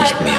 nicht mehr.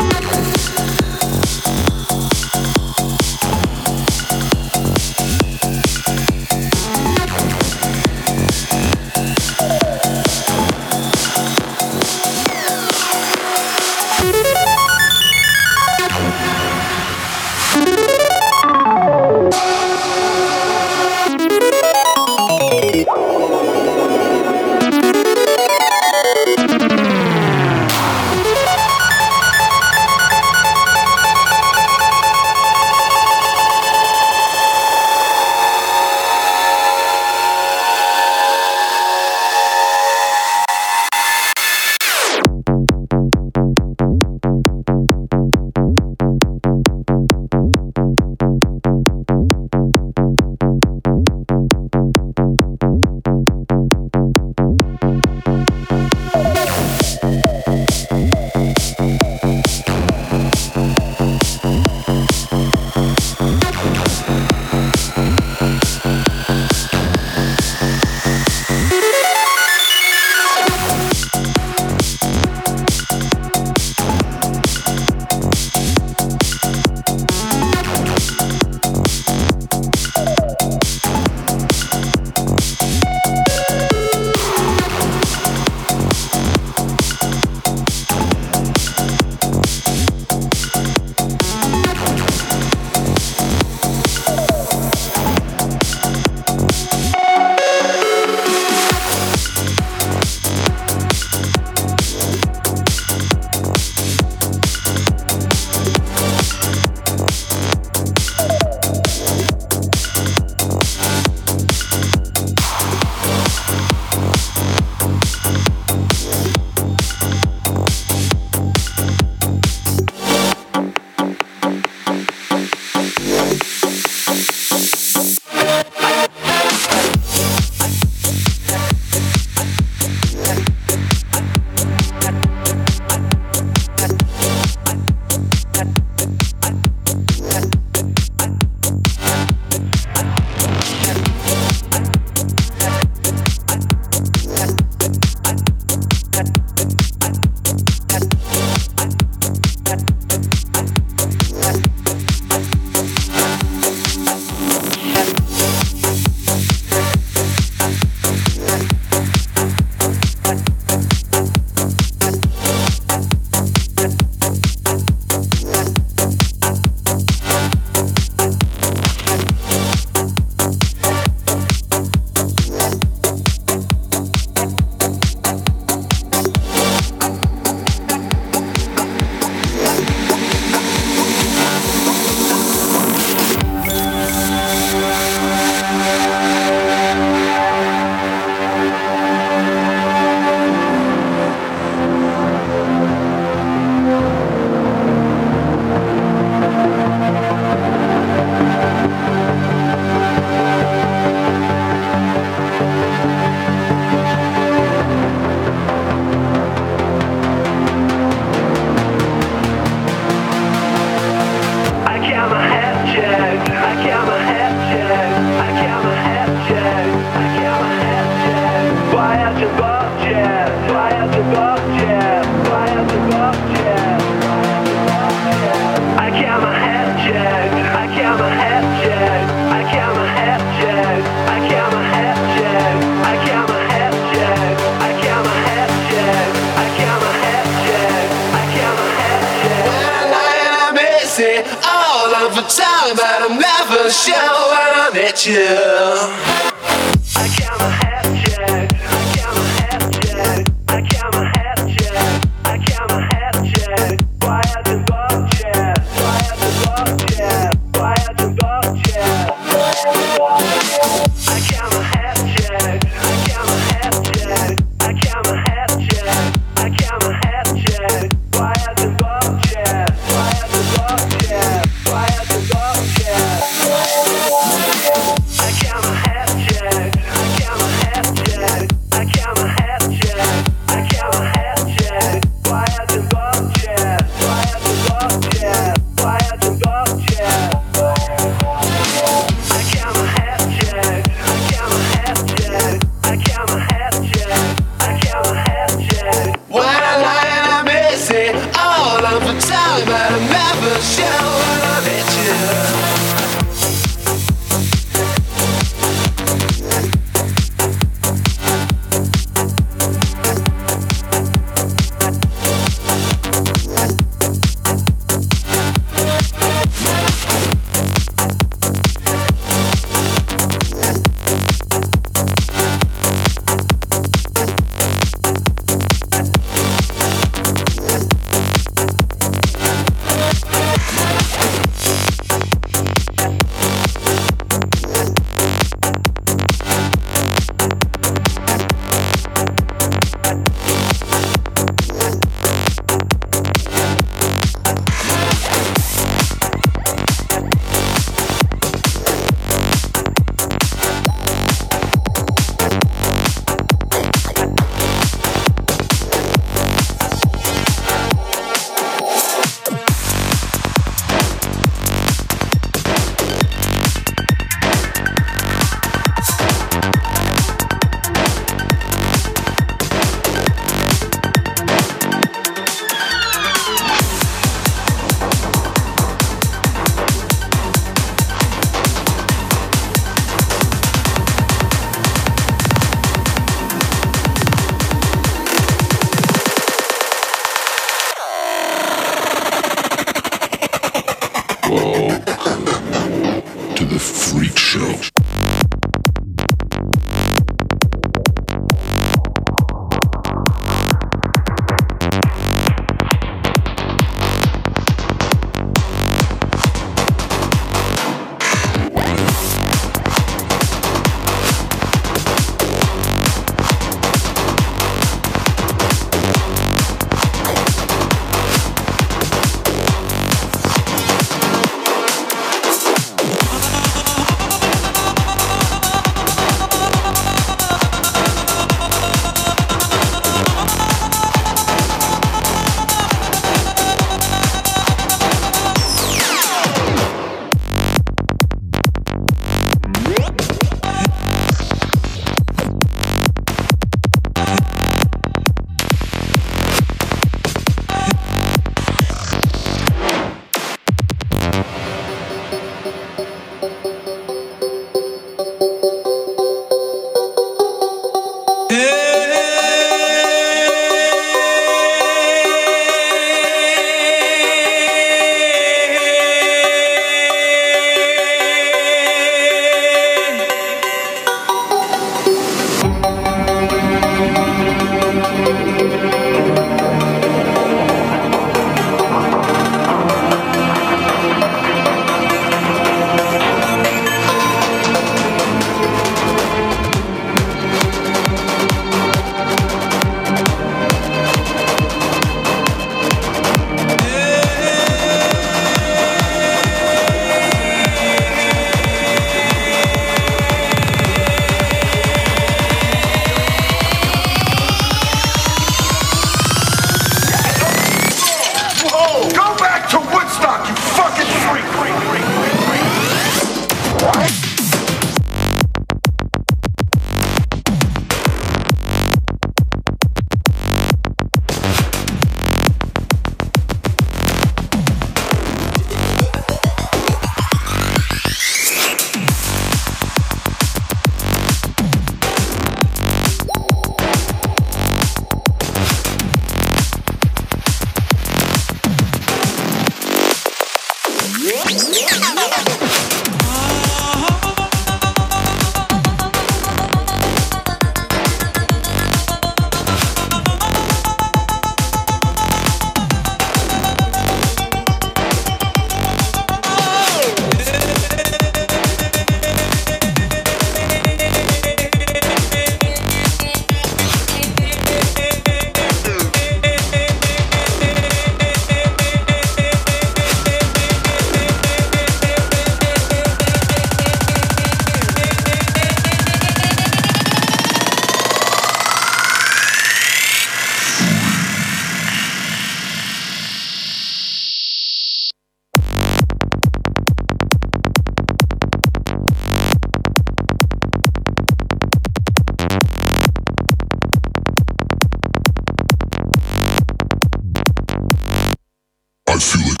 feel it.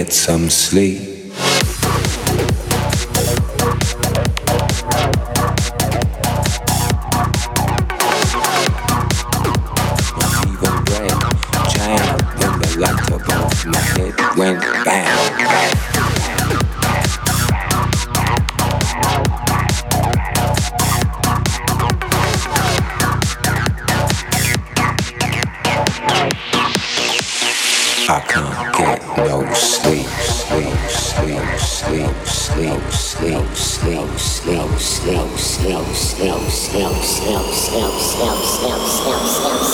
Get some sleep. snap, snap, snap, snap, snap.